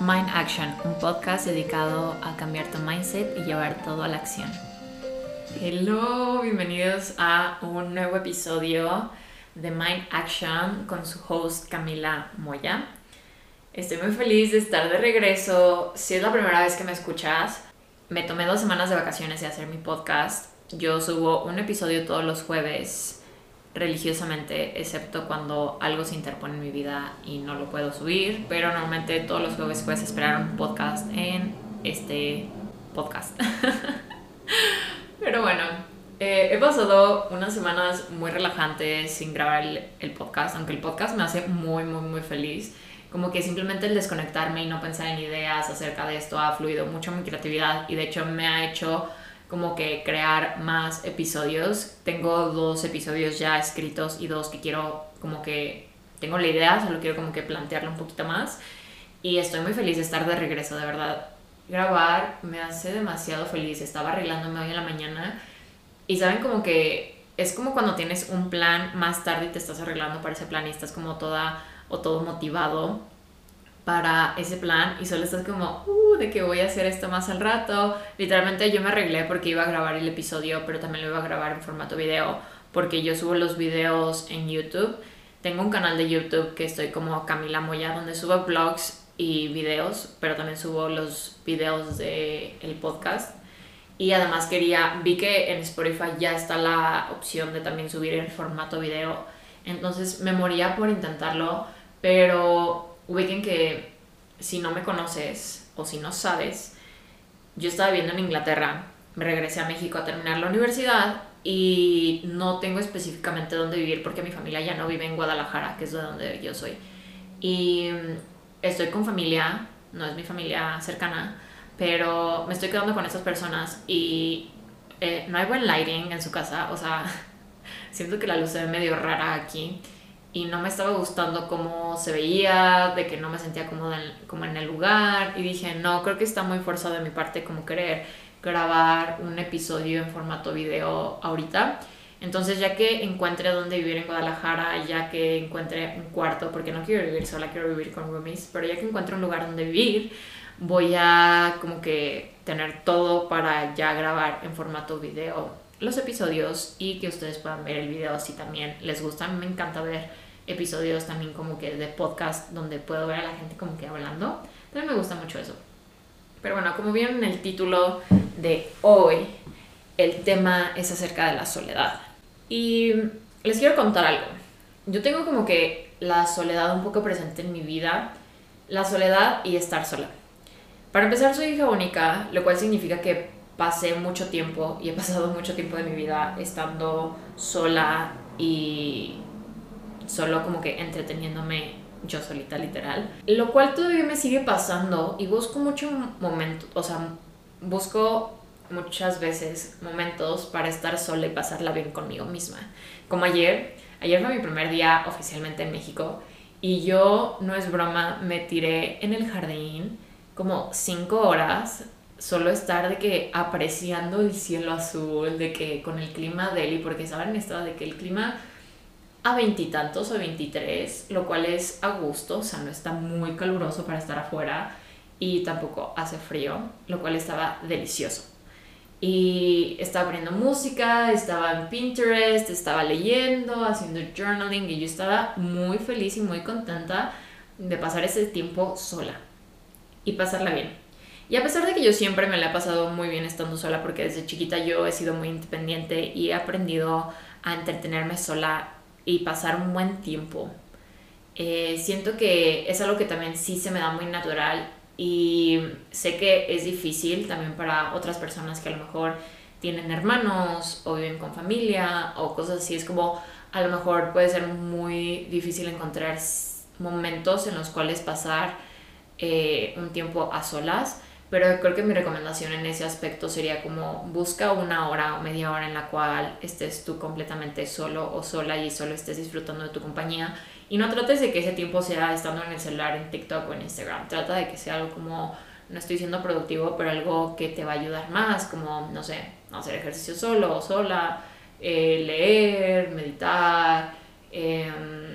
Mind Action, un podcast dedicado a cambiar tu mindset y llevar todo a la acción. Hello, bienvenidos a un nuevo episodio de Mind Action con su host Camila Moya. Estoy muy feliz de estar de regreso. Si es la primera vez que me escuchas, me tomé dos semanas de vacaciones de hacer mi podcast. Yo subo un episodio todos los jueves religiosamente, excepto cuando algo se interpone en mi vida y no lo puedo subir, pero normalmente todos los jueves puedes esperar un podcast en este podcast. pero bueno, eh, he pasado unas semanas muy relajantes sin grabar el, el, podcast, aunque el podcast me hace muy, muy, muy feliz. Como que simplemente el desconectarme y no pensar en ideas acerca de esto ha fluido mucho mi creatividad y de hecho me ha hecho como que crear más episodios. Tengo dos episodios ya escritos y dos que quiero como que tengo la idea, solo quiero como que plantearlo un poquito más. Y estoy muy feliz de estar de regreso, de verdad. Grabar me hace demasiado feliz. Estaba arreglándome hoy en la mañana y saben como que es como cuando tienes un plan más tarde y te estás arreglando para ese plan y estás como toda o todo motivado para ese plan y solo estás como, uh, de que voy a hacer esto más al rato. Literalmente yo me arreglé porque iba a grabar el episodio, pero también lo iba a grabar en formato video porque yo subo los videos en YouTube. Tengo un canal de YouTube que estoy como Camila Moya donde subo vlogs y videos, pero también subo los videos de el podcast. Y además quería, vi que en Spotify ya está la opción de también subir el formato video. Entonces me moría por intentarlo, pero ubiquen que si no me conoces o si no sabes, yo estaba viviendo en Inglaterra, me regresé a México a terminar la universidad y no tengo específicamente dónde vivir porque mi familia ya no vive en Guadalajara, que es de donde yo soy. Y estoy con familia, no es mi familia cercana, pero me estoy quedando con estas personas y eh, no hay buen lighting en su casa, o sea, siento que la luz se ve medio rara aquí y no me estaba gustando cómo se veía, de que no me sentía cómoda como en el lugar y dije, no, creo que está muy forzado de mi parte como querer grabar un episodio en formato video ahorita. Entonces ya que encuentre dónde vivir en Guadalajara, ya que encuentre un cuarto, porque no quiero vivir sola, quiero vivir con roomies, pero ya que encuentre un lugar donde vivir, voy a como que tener todo para ya grabar en formato video los episodios y que ustedes puedan ver el video si también les gusta. A mí me encanta ver episodios también como que de podcast donde puedo ver a la gente como que hablando. También me gusta mucho eso. Pero bueno, como vieron en el título de hoy, el tema es acerca de la soledad. Y les quiero contar algo. Yo tengo como que la soledad un poco presente en mi vida. La soledad y estar sola. Para empezar, soy hija única, lo cual significa que pasé mucho tiempo y he pasado mucho tiempo de mi vida estando sola y solo como que entreteniéndome yo solita literal. Lo cual todavía me sigue pasando y busco mucho momento, o sea, busco muchas veces momentos para estar sola y pasarla bien conmigo misma. Como ayer, ayer fue mi primer día oficialmente en México y yo, no es broma, me tiré en el jardín como cinco horas solo estar de que apreciando el cielo azul, de que con el clima de él, porque saben estaba de que el clima a veintitantos o veintitrés, lo cual es a gusto, o sea, no está muy caluroso para estar afuera y tampoco hace frío, lo cual estaba delicioso. Y estaba poniendo música, estaba en Pinterest, estaba leyendo, haciendo journaling y yo estaba muy feliz y muy contenta de pasar ese tiempo sola y pasarla bien. Y a pesar de que yo siempre me la he pasado muy bien estando sola, porque desde chiquita yo he sido muy independiente y he aprendido a entretenerme sola y pasar un buen tiempo, eh, siento que es algo que también sí se me da muy natural y sé que es difícil también para otras personas que a lo mejor tienen hermanos o viven con familia o cosas así. Es como a lo mejor puede ser muy difícil encontrar momentos en los cuales pasar eh, un tiempo a solas pero creo que mi recomendación en ese aspecto sería como busca una hora o media hora en la cual estés tú completamente solo o sola y solo estés disfrutando de tu compañía y no trates de que ese tiempo sea estando en el celular, en TikTok o en Instagram. Trata de que sea algo como, no estoy siendo productivo, pero algo que te va a ayudar más, como, no sé, hacer ejercicio solo o sola, eh, leer, meditar, em,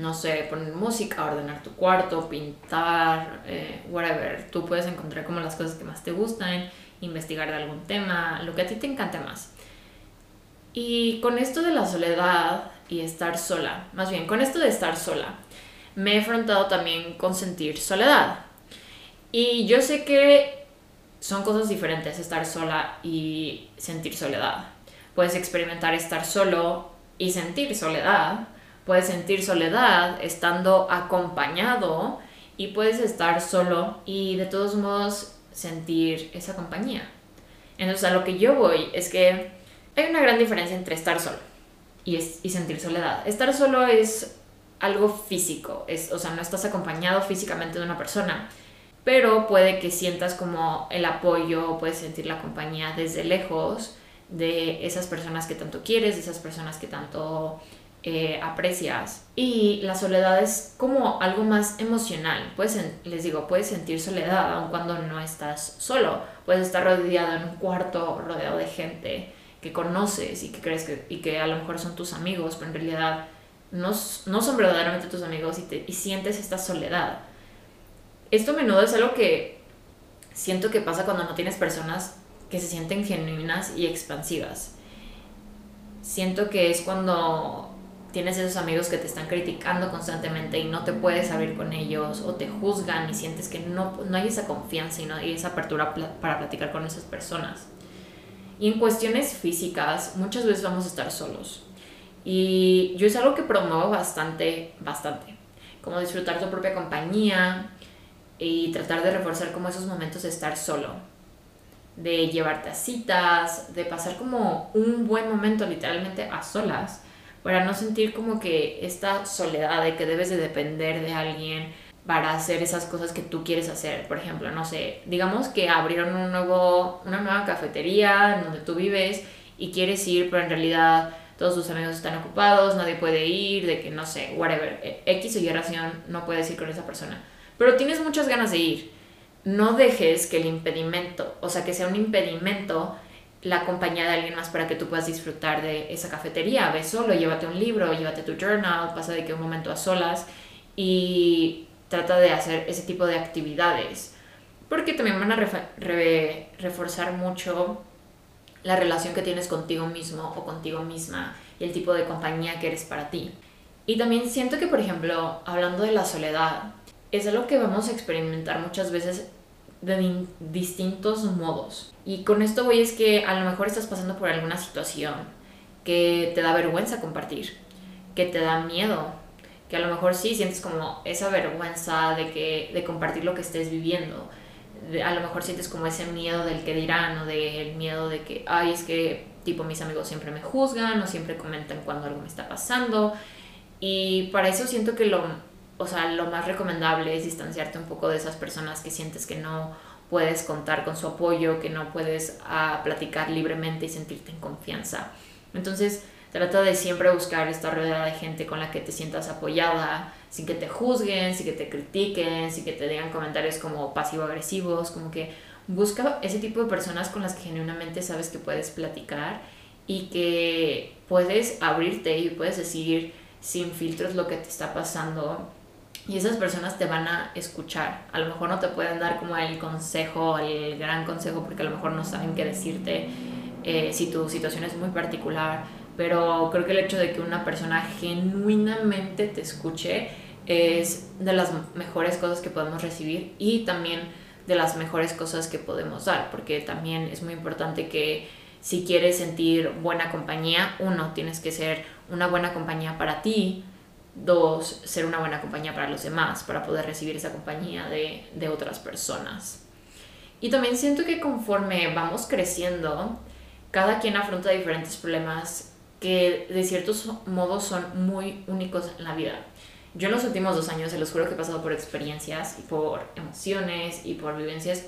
no sé, poner música, ordenar tu cuarto, pintar, eh, whatever. Tú puedes encontrar como las cosas que más te gustan, investigar de algún tema, lo que a ti te encante más. Y con esto de la soledad y estar sola, más bien con esto de estar sola, me he enfrentado también con sentir soledad. Y yo sé que son cosas diferentes estar sola y sentir soledad. Puedes experimentar estar solo y sentir soledad. Puedes sentir soledad estando acompañado y puedes estar solo y de todos modos sentir esa compañía. Entonces a lo que yo voy es que hay una gran diferencia entre estar solo y, y sentir soledad. Estar solo es algo físico, es, o sea, no estás acompañado físicamente de una persona, pero puede que sientas como el apoyo, puedes sentir la compañía desde lejos de esas personas que tanto quieres, de esas personas que tanto eh, aprecias. Y la soledad es como algo más emocional. Puedes, les digo, puedes sentir soledad aun cuando no estás solo. Puedes estar rodeado en un cuarto, rodeado de gente que conoces y que crees que, y que a lo mejor son tus amigos, pero en realidad no, no son verdaderamente tus amigos y, te, y sientes esta soledad. Esto a menudo es algo que siento que pasa cuando no tienes personas que se sienten genuinas y expansivas. Siento que es cuando tienes esos amigos que te están criticando constantemente y no te puedes abrir con ellos o te juzgan y sientes que no, no hay esa confianza y no hay esa apertura para platicar con esas personas. Y en cuestiones físicas, muchas veces vamos a estar solos. Y yo es algo que promuevo bastante, bastante. Como disfrutar tu propia compañía y tratar de reforzar como esos momentos de estar solo. De llevarte a citas, de pasar como un buen momento literalmente a solas. Para no sentir como que esta soledad de que debes de depender de alguien para hacer esas cosas que tú quieres hacer. Por ejemplo, no sé, digamos que abrieron un nuevo, una nueva cafetería en donde tú vives y quieres ir, pero en realidad todos tus amigos están ocupados, nadie puede ir, de que no sé, whatever, e, X o Y razón no puedes ir con esa persona. Pero tienes muchas ganas de ir. No dejes que el impedimento, o sea, que sea un impedimento la compañía de alguien más para que tú puedas disfrutar de esa cafetería. Ve solo, llévate un libro, llévate tu journal, pasa de que un momento a solas y trata de hacer ese tipo de actividades. Porque también van a reforzar mucho la relación que tienes contigo mismo o contigo misma y el tipo de compañía que eres para ti. Y también siento que, por ejemplo, hablando de la soledad, es algo que vamos a experimentar muchas veces de distintos modos. Y con esto voy es que a lo mejor estás pasando por alguna situación que te da vergüenza compartir, que te da miedo, que a lo mejor sí sientes como esa vergüenza de, que, de compartir lo que estés viviendo, a lo mejor sientes como ese miedo del que dirán o del miedo de que, ay, es que tipo mis amigos siempre me juzgan o siempre comentan cuando algo me está pasando. Y para eso siento que lo, o sea, lo más recomendable es distanciarte un poco de esas personas que sientes que no puedes contar con su apoyo, que no puedes ah, platicar libremente y sentirte en confianza. Entonces, trata de siempre buscar esta rodeada de gente con la que te sientas apoyada, sin que te juzguen, sin que te critiquen, sin que te digan comentarios como pasivo-agresivos, como que busca ese tipo de personas con las que genuinamente sabes que puedes platicar y que puedes abrirte y puedes decir sin filtros lo que te está pasando y esas personas te van a escuchar. A lo mejor no te pueden dar como el consejo, el gran consejo, porque a lo mejor no saben qué decirte eh, si tu situación es muy particular pero creo que el hecho de que una persona genuinamente te escuche es de las mejores cosas que podemos recibir y también de las mejores cosas que podemos dar, porque también es muy importante que si quieres sentir buena compañía, uno, tienes que ser una buena compañía para ti, dos, ser una buena compañía para los demás, para poder recibir esa compañía de, de otras personas. Y también siento que conforme vamos creciendo, cada quien afronta diferentes problemas que de ciertos modos son muy únicos en la vida. Yo en los últimos dos años, se los juro que he pasado por experiencias y por emociones y por vivencias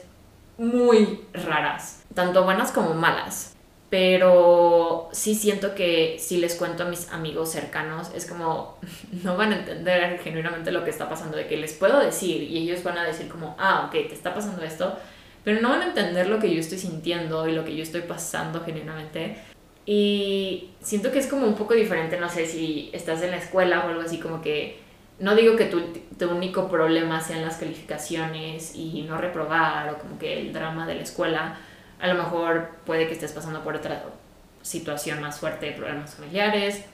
muy raras, tanto buenas como malas. Pero sí siento que si les cuento a mis amigos cercanos, es como no van a entender genuinamente lo que está pasando, de que les puedo decir y ellos van a decir como, ah, ok, te está pasando esto, pero no van a entender lo que yo estoy sintiendo y lo que yo estoy pasando genuinamente. Y siento que es como un poco diferente, no sé, si estás en la escuela o algo así, como que no digo que tu, tu único problema sean las calificaciones y no reprobar o como que el drama de la escuela, a lo mejor puede que estés pasando por otra situación más fuerte, problemas familiares,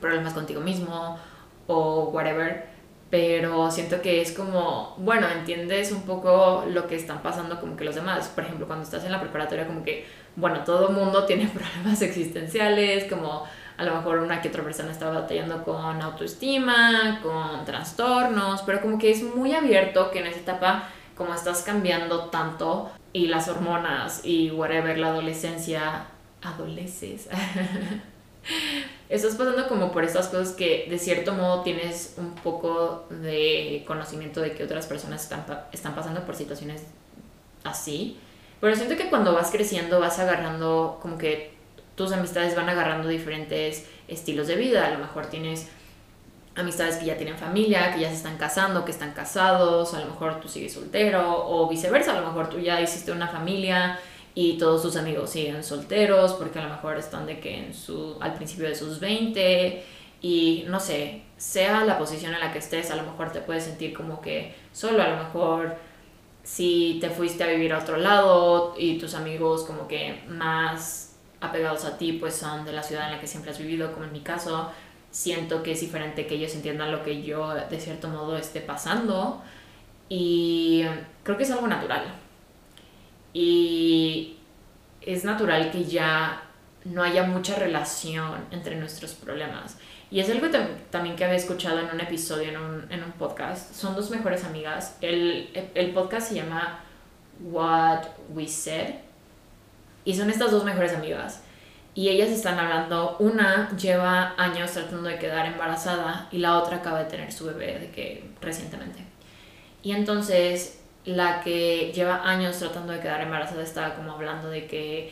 problemas contigo mismo o whatever pero siento que es como, bueno, entiendes un poco lo que están pasando como que los demás. Por ejemplo, cuando estás en la preparatoria, como que, bueno, todo mundo tiene problemas existenciales, como a lo mejor una que otra persona está batallando con autoestima, con trastornos, pero como que es muy abierto que en esa etapa, como estás cambiando tanto y las hormonas y whatever, la adolescencia, adoleces. estás pasando como por estas cosas que de cierto modo tienes un poco de conocimiento de que otras personas están, están pasando por situaciones así. Pero siento que cuando vas creciendo vas agarrando como que tus amistades van agarrando diferentes estilos de vida. A lo mejor tienes amistades que ya tienen familia, que ya se están casando, que están casados, a lo mejor tú sigues soltero o viceversa, a lo mejor tú ya hiciste una familia y todos sus amigos siguen solteros porque a lo mejor están de que en su, al principio de sus 20 y no sé, sea la posición en la que estés, a lo mejor te puedes sentir como que solo, a lo mejor si te fuiste a vivir a otro lado y tus amigos como que más apegados a ti pues son de la ciudad en la que siempre has vivido, como en mi caso, siento que es diferente que ellos entiendan lo que yo de cierto modo esté pasando y creo que es algo natural y es natural que ya no haya mucha relación entre nuestros problemas. Y es algo también que había escuchado en un episodio, en un, en un podcast. Son dos mejores amigas. El, el, podcast se llama What We Said. Y son estas dos mejores amigas. Y ellas están hablando, una lleva años tratando de quedar embarazada y la otra acaba de tener su bebé de que recientemente. Y entonces la que lleva años tratando de quedar embarazada estaba como hablando de que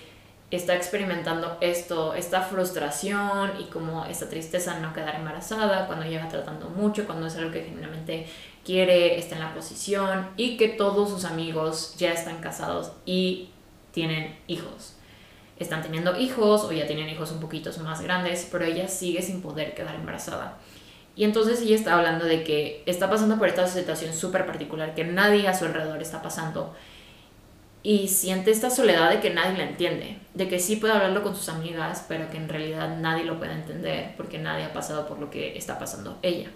está experimentando esto, esta frustración y como esta tristeza no quedar embarazada cuando lleva tratando mucho, cuando es algo que genuinamente quiere, está en la posición y que todos sus amigos ya están casados y tienen hijos. Están teniendo hijos o ya tienen hijos un poquito más grandes, pero ella sigue sin poder quedar embarazada. Y entonces ella está hablando de que está pasando por esta situación súper particular que nadie a su alrededor está pasando. Y siente esta soledad de que nadie la entiende, de que sí puede hablarlo con sus amigas, pero que en realidad nadie lo puede entender porque nadie ha pasado por lo que está pasando ella.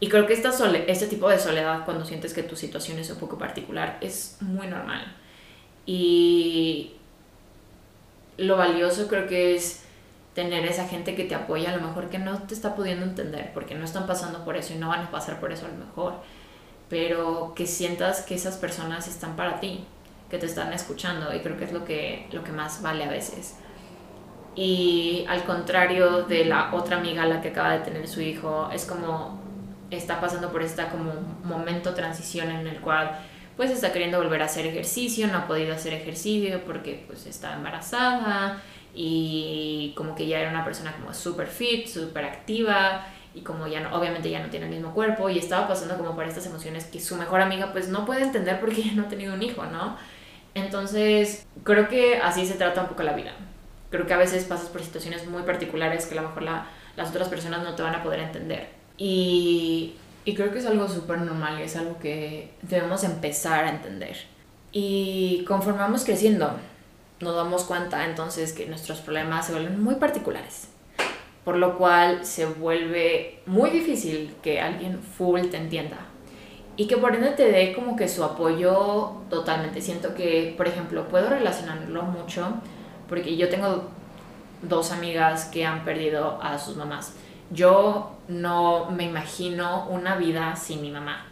Y creo que esta este tipo de soledad, cuando sientes que tu situación es un poco particular, es muy normal. Y lo valioso creo que es tener esa gente que te apoya, a lo mejor que no te está pudiendo entender, porque no están pasando por eso y no van a pasar por eso a lo mejor, pero que sientas que esas personas están para ti, que te están escuchando y creo que es lo que, lo que más vale a veces. Y al contrario de la otra amiga, la que acaba de tener su hijo, es como está pasando por esta como momento transición en el cual pues está queriendo volver a hacer ejercicio, no ha podido hacer ejercicio porque pues está embarazada, y como que ya era una persona como súper fit, súper activa y como ya no, obviamente ya no tiene el mismo cuerpo y estaba pasando como por estas emociones que su mejor amiga pues no puede entender porque ya no ha tenido un hijo, ¿no? Entonces creo que así se trata un poco la vida. Creo que a veces pasas por situaciones muy particulares que a lo mejor la, las otras personas no te van a poder entender. Y, y creo que es algo súper normal y es algo que debemos empezar a entender. Y conforme vamos creciendo, nos damos cuenta entonces que nuestros problemas se vuelven muy particulares, por lo cual se vuelve muy difícil que alguien full te entienda y que por ende te dé como que su apoyo totalmente. Siento que, por ejemplo, puedo relacionarlo mucho porque yo tengo dos amigas que han perdido a sus mamás. Yo no me imagino una vida sin mi mamá.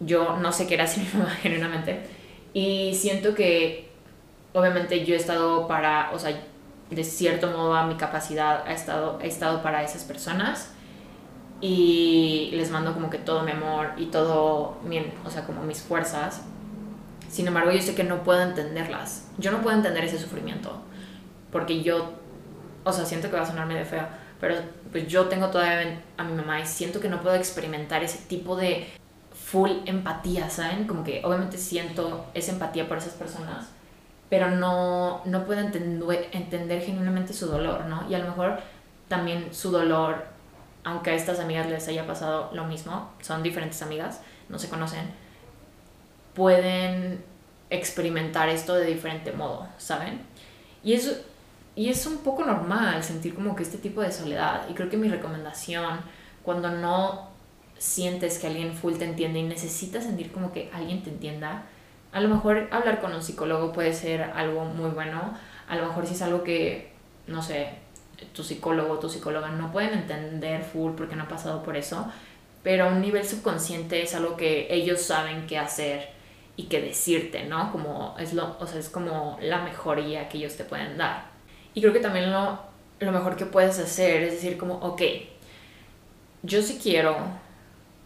Yo no sé qué era sin mi mamá genuinamente. Y siento que obviamente yo he estado para, o sea, de cierto modo a mi capacidad he estado, estado para esas personas y les mando como que todo mi amor y todo, mi, o sea, como mis fuerzas. Sin embargo, yo sé que no puedo entenderlas. Yo no puedo entender ese sufrimiento porque yo, o sea, siento que va a sonar medio feo, pero pues yo tengo todavía a mi mamá y siento que no puedo experimentar ese tipo de full empatía, ¿saben? Como que obviamente siento esa empatía por esas personas, pero no, no puedo entender, entender genuinamente su dolor, ¿no? Y a lo mejor también su dolor aunque a estas amigas les haya pasado lo mismo, son diferentes amigas, no se conocen, pueden experimentar esto de diferente modo, ¿saben? Y es, y es un poco normal sentir como que este tipo de soledad. Y creo que mi recomendación, cuando no sientes que alguien full te entiende y necesitas sentir como que alguien te entienda, a lo mejor hablar con un psicólogo puede ser algo muy bueno. A lo mejor si es algo que, no sé, tu psicólogo o tu psicóloga no pueden entender full porque no ha pasado por eso, pero a un nivel subconsciente es algo que ellos saben qué hacer y qué decirte, ¿no? Como es lo, o sea, es como la mejoría que ellos te pueden dar. Y creo que también lo, lo mejor que puedes hacer es decir como, ok, yo sí quiero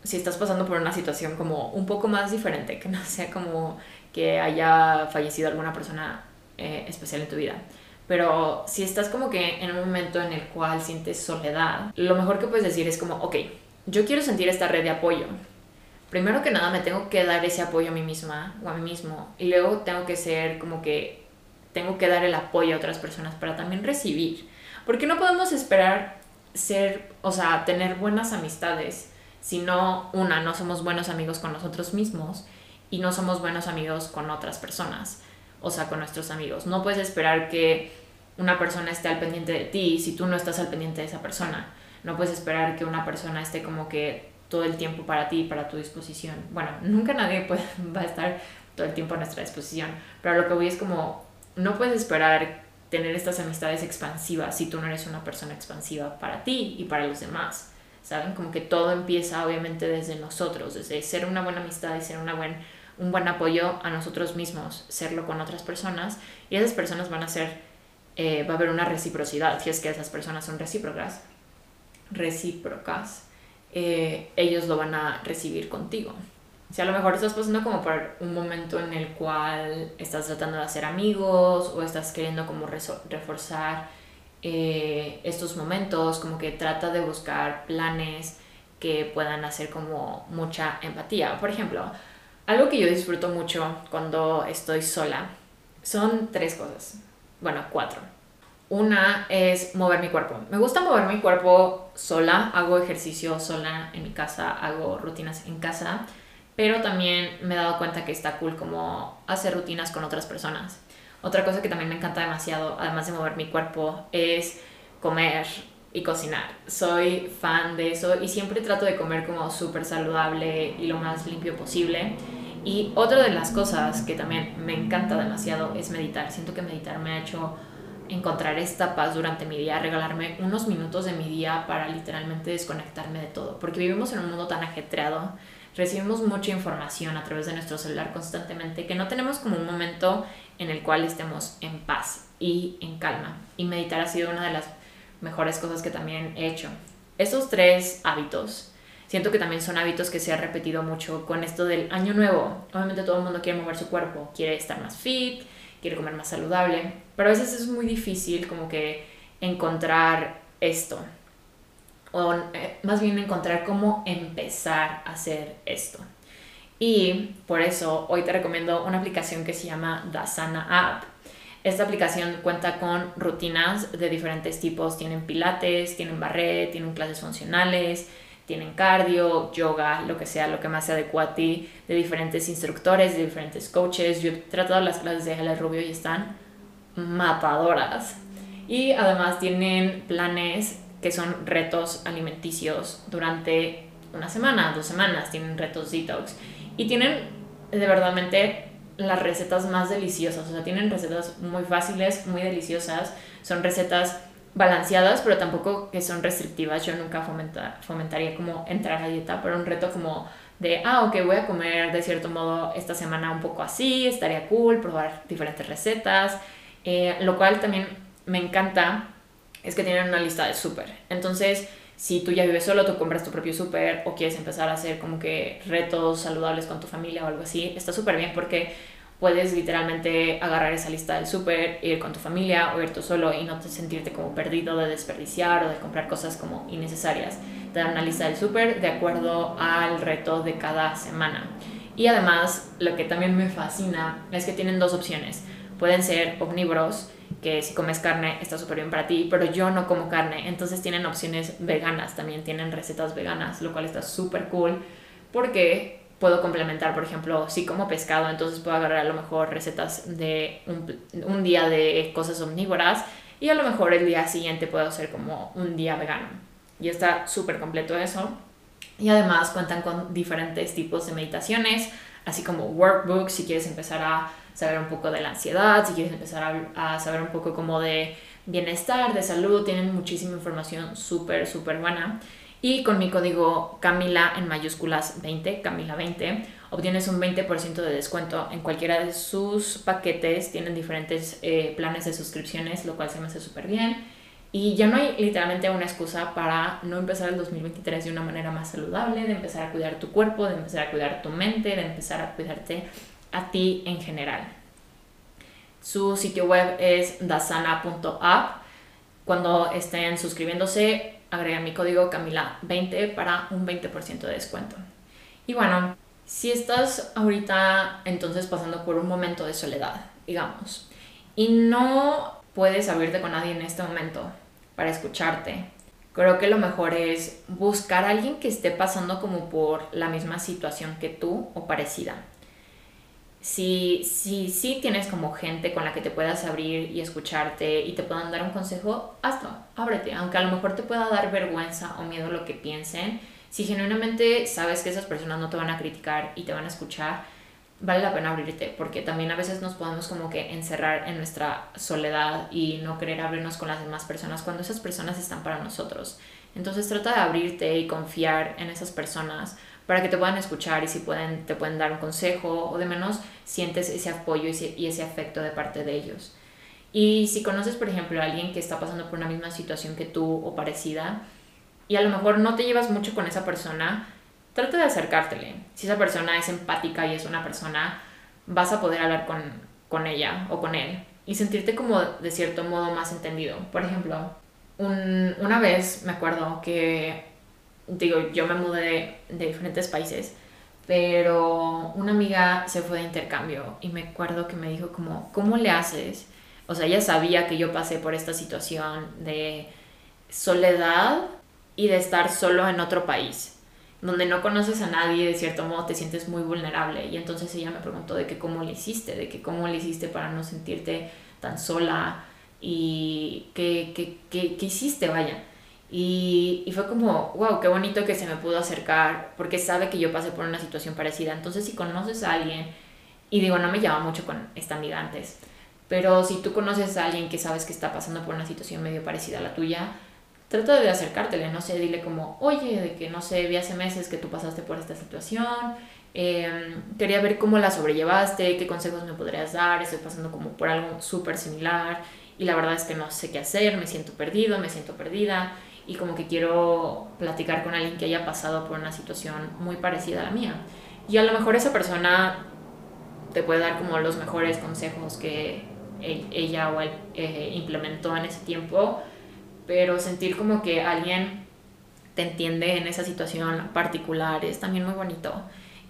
si estás pasando por una situación como un poco más diferente, que no sea como que haya fallecido alguna persona eh, especial en tu vida. Pero si estás como que en un momento en el cual sientes soledad, lo mejor que puedes decir es como, ok, yo quiero sentir esta red de apoyo. Primero que nada me tengo que dar ese apoyo a mí misma o a mí mismo. Y luego tengo que ser como que tengo que dar el apoyo a otras personas para también recibir. Porque no podemos esperar ser, o sea, tener buenas amistades si no, una, no somos buenos amigos con nosotros mismos y no somos buenos amigos con otras personas, o sea, con nuestros amigos. No puedes esperar que una persona esté al pendiente de ti si tú no estás al pendiente de esa persona. No puedes esperar que una persona esté como que todo el tiempo para ti, para tu disposición. Bueno, nunca nadie puede, va a estar todo el tiempo a nuestra disposición, pero lo que voy es como, no puedes esperar tener estas amistades expansivas si tú no eres una persona expansiva para ti y para los demás. ¿saben? Como que todo empieza obviamente desde nosotros, desde ser una buena amistad y ser una buen, un buen apoyo a nosotros mismos, serlo con otras personas y esas personas van a ser, eh, va a haber una reciprocidad, si es que esas personas son recíprocas, recíprocas, eh, ellos lo van a recibir contigo. Si a lo mejor estás pasando como por un momento en el cual estás tratando de hacer amigos o estás queriendo como reforzar eh, estos momentos, como que trata de buscar planes que puedan hacer como mucha empatía. Por ejemplo, algo que yo disfruto mucho cuando estoy sola son tres cosas, bueno, cuatro. Una es mover mi cuerpo. Me gusta mover mi cuerpo sola, hago ejercicio sola en mi casa, hago rutinas en casa, pero también me he dado cuenta que está cool como hacer rutinas con otras personas. Otra cosa que también me encanta demasiado, además de mover mi cuerpo, es comer y cocinar. Soy fan de eso y siempre trato de comer como súper saludable y lo más limpio posible. Y otra de las cosas que también me encanta demasiado es meditar. Siento que meditar me ha hecho encontrar esta paz durante mi día, regalarme unos minutos de mi día para literalmente desconectarme de todo. Porque vivimos en un mundo tan ajetreado, recibimos mucha información a través de nuestro celular constantemente que no tenemos como un momento en el cual estemos en paz y en calma. Y meditar ha sido una de las mejores cosas que también he hecho. Estos tres hábitos, siento que también son hábitos que se ha repetido mucho con esto del año nuevo. Obviamente todo el mundo quiere mover su cuerpo, quiere estar más fit, quiere comer más saludable, pero a veces es muy difícil como que encontrar esto. O eh, más bien encontrar cómo empezar a hacer esto. Y por eso hoy te recomiendo una aplicación que se llama Dasana App. Esta aplicación cuenta con rutinas de diferentes tipos. Tienen pilates, tienen barret, tienen clases funcionales, tienen cardio, yoga, lo que sea, lo que más se adecua a ti, de diferentes instructores, de diferentes coaches. Yo he tratado las clases de Alex Rubio y están matadoras. Y además tienen planes que son retos alimenticios durante una semana, dos semanas, tienen retos detox y tienen de verdadmente las recetas más deliciosas. O sea, tienen recetas muy fáciles, muy deliciosas. Son recetas balanceadas, pero tampoco que son restrictivas. Yo nunca fomentaría como entrar a dieta, pero un reto como de, ah, ok, voy a comer de cierto modo esta semana un poco así, estaría cool, probar diferentes recetas. Eh, lo cual también me encanta es que tienen una lista de súper. Entonces, si tú ya vives solo, tú compras tu propio súper o quieres empezar a hacer como que retos saludables con tu familia o algo así, está súper bien porque puedes literalmente agarrar esa lista del súper, ir con tu familia o ir tú solo y no te sentirte como perdido de desperdiciar o de comprar cosas como innecesarias. Te dan una lista del súper de acuerdo al reto de cada semana. Y además, lo que también me fascina es que tienen dos opciones. Pueden ser omnívoros que si comes carne está súper bien para ti, pero yo no como carne, entonces tienen opciones veganas, también tienen recetas veganas, lo cual está súper cool porque puedo complementar, por ejemplo, si como pescado, entonces puedo agarrar a lo mejor recetas de un, día de cosas omnívoras y a lo mejor el día siguiente puedo hacer como un día vegano. Y está súper completo eso. Y además cuentan con diferentes tipos de meditaciones, así como workbooks si quieres empezar a saber un poco de la ansiedad, si quieres empezar a, saber un poco como de bienestar, de salud, tienen muchísima información súper, súper buena. Y con mi código Camila en mayúsculas 20, Camila 20, obtienes un 20% de descuento en cualquiera de sus paquetes. Tienen diferentes eh, planes de suscripciones, lo cual se me hace súper bien. Y ya no hay literalmente una excusa para no empezar el 2023 de una manera más saludable, de empezar a cuidar tu cuerpo, de empezar a cuidar tu mente, de empezar a cuidarte a ti en general. Su sitio web es dasana.app. Cuando estén suscribiéndose, agregan mi código Camila20 para un 20% de descuento. Y bueno, si estás ahorita entonces pasando por un momento de soledad, digamos, y no puedes abrirte con nadie en este momento para escucharte, creo que lo mejor es buscar a alguien que esté pasando como por la misma situación que tú o parecida si, si, si tienes como gente con la que te puedas abrir y escucharte y te puedan dar un consejo, hazlo, ábrete, aunque a lo mejor te pueda dar vergüenza o miedo lo que piensen, si genuinamente sabes que esas personas no te van a criticar y te van a escuchar, vale la pena abrirte, porque también a veces nos podemos como que encerrar en nuestra soledad y no querer abrirnos con las demás personas cuando esas personas están para nosotros. Entonces trata de abrirte y confiar en esas personas para que te puedan escuchar y si pueden, te pueden dar un consejo o de menos sientes ese apoyo y ese, afecto de parte de ellos. Y si conoces, por ejemplo, a alguien que está pasando por una misma situación que tú o parecida y a lo mejor no te llevas mucho con esa persona, trata de acercártele. Si esa persona es empática y es una persona, vas a poder hablar con, con ella o con él y sentirte como de cierto modo más entendido. Por ejemplo, una vez me acuerdo que digo, yo me mudé de, diferentes países, pero una amiga se fue de intercambio y me acuerdo que me dijo como, ¿cómo le haces? O sea, ella sabía que yo pasé por esta situación de soledad y de estar solo en otro país, donde no conoces a nadie, de cierto modo te sientes muy vulnerable. Y entonces ella me preguntó de que cómo le hiciste, de que cómo le hiciste para no sentirte tan sola y qué, qué, qué, qué hiciste, vaya. Y, y, fue como, wow, qué bonito que se me pudo acercar, porque sabe que yo pasé por una situación parecida. Entonces, si conoces a alguien, y digo, no me llama mucho con esta amiga antes, pero si tú conoces a alguien que sabes que está pasando por una situación medio parecida a la tuya, trata de acercártele, no sé, dile como, oye, de que no sé, vi hace meses que tú pasaste por esta situación, em, quería ver cómo la sobrellevaste, qué consejos me podrías dar, estoy pasando como por algo súper similar y la verdad es que no sé qué hacer, me siento perdido, me siento perdida y como que quiero platicar con alguien que haya pasado por una situación muy parecida a la mía. Y a lo mejor esa persona te puede dar como los mejores consejos que ella o él eh, implementó en ese tiempo, pero sentir como que alguien te entiende en esa situación particular es también muy bonito.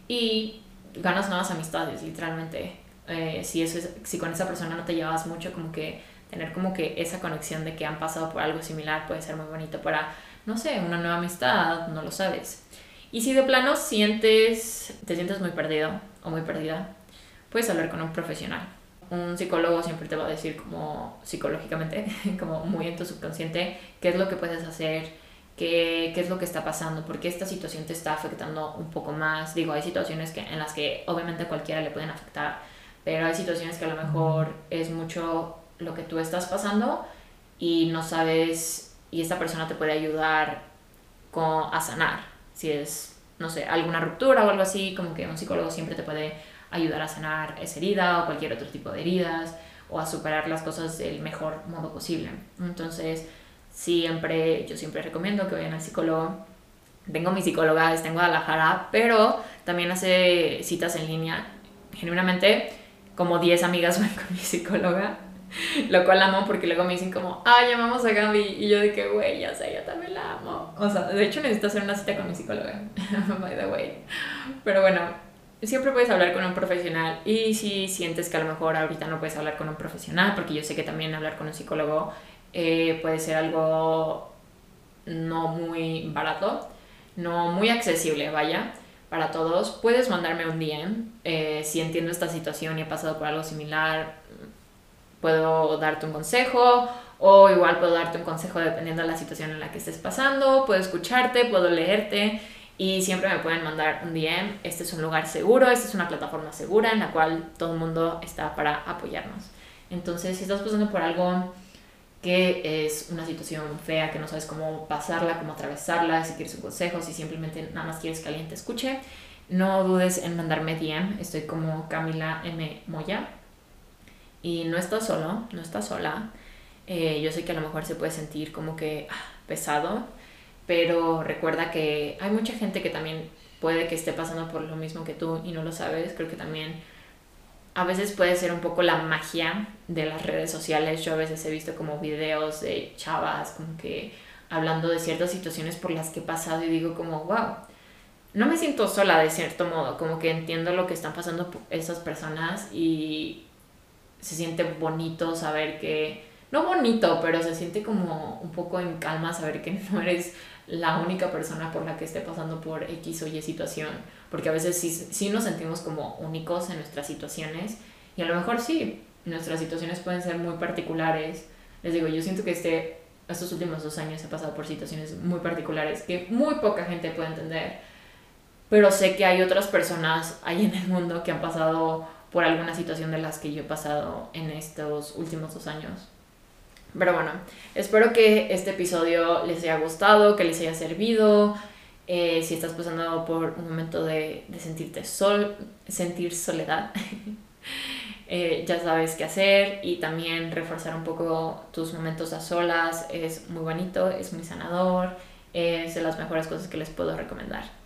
Y ganas nuevas amistades, literalmente. Eh, si, eso es, si con esa persona no te llevas mucho, como que tener como que esa conexión de que han pasado por algo similar puede ser muy bonito para, no sé, una nueva amistad, no lo sabes. Y si de plano sientes, te sientes muy perdido o muy perdida, puedes hablar con un profesional. Un psicólogo siempre te va a decir como psicológicamente, como muy en tu subconsciente, qué es lo que puedes hacer, qué, qué es lo que está pasando, por qué esta situación te está afectando un poco más. Digo, hay situaciones que, en las que obviamente a cualquiera le pueden afectar, pero hay situaciones que a lo mejor es mucho lo que tú estás pasando y no sabes, y esta persona te puede ayudar con, a sanar. Si es, no sé, alguna ruptura o algo así, como que un psicólogo siempre te puede ayudar a sanar esa herida o cualquier otro tipo de heridas o a superar las cosas del mejor modo posible. Entonces, siempre, yo siempre recomiendo que vayan al psicólogo. Tengo mi psicóloga, está en Guadalajara, pero también hace citas en línea. Genuinamente, como 10 amigas van con mi psicóloga Lo cual amo porque luego me dicen como, ay, llamamos a Gaby. Y yo de que, güey, ya sé, yo también la amo. O sea, de hecho necesito hacer una cita con mi psicóloga, by the way. Pero bueno, siempre puedes hablar con un profesional y si sientes que a lo mejor ahorita no puedes hablar con un profesional, porque yo sé que también hablar con un psicólogo eh, puede ser algo no muy barato, no muy accesible, vaya, para todos, puedes mandarme un DM eh, si entiendo esta situación y he pasado por algo similar, puedo darte un consejo o igual puedo darte un consejo dependiendo de la situación en la que estés pasando, puedo escucharte, puedo leerte y siempre me pueden mandar un DM. Este es un lugar seguro, esta es una plataforma segura en la cual todo el mundo está para apoyarnos. Entonces, si estás pasando por algo que es una situación fea, que no sabes cómo pasarla, cómo atravesarla, si quieres un consejo, si simplemente nada más quieres que alguien te escuche, no dudes en mandarme DM. Estoy como Camila M. Moya. Y no estás solo, no estás sola. Eh, yo sé que a lo mejor se puede sentir como que ah, pesado, pero recuerda que hay mucha gente que también puede que esté pasando por lo mismo que tú y no lo sabes. Creo que también a veces puede ser un poco la magia de las redes sociales. Yo a veces he visto como videos de chavas como que hablando de ciertas situaciones por las que he pasado y digo como, wow, no me siento sola de cierto modo, como que entiendo lo que están pasando esas personas y se siente bonito saber que, no bonito, pero se siente como un poco en calma saber que no eres la única persona por la que esté pasando por X o Y situación, porque a veces sí, sí nos sentimos como únicos en nuestras situaciones. Y a lo mejor sí, nuestras situaciones pueden ser muy particulares. Les digo, yo siento que este, estos últimos dos años he pasado por situaciones muy particulares que muy poca gente puede entender, pero sé que hay otras personas ahí en el mundo que han pasado por alguna situación de las que yo he pasado en estos últimos dos años. Pero bueno, espero que este episodio les haya gustado, que les haya servido. Eh, si estás pasando por un momento de, sentirte sol, sentir soledad, eh, ya sabes qué hacer y también reforzar un poco tus momentos a solas es muy bonito, es muy sanador, es de las mejores cosas que les puedo recomendar.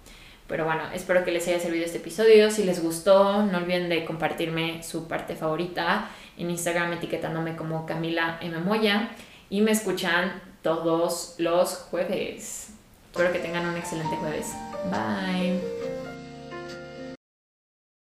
Pero bueno, espero que les haya servido este episodio. Si les gustó, no olviden de compartirme su parte favorita en Instagram etiquetándome como Camila M. Moya y me escuchan todos los jueves. Espero que tengan un excelente jueves. Bye.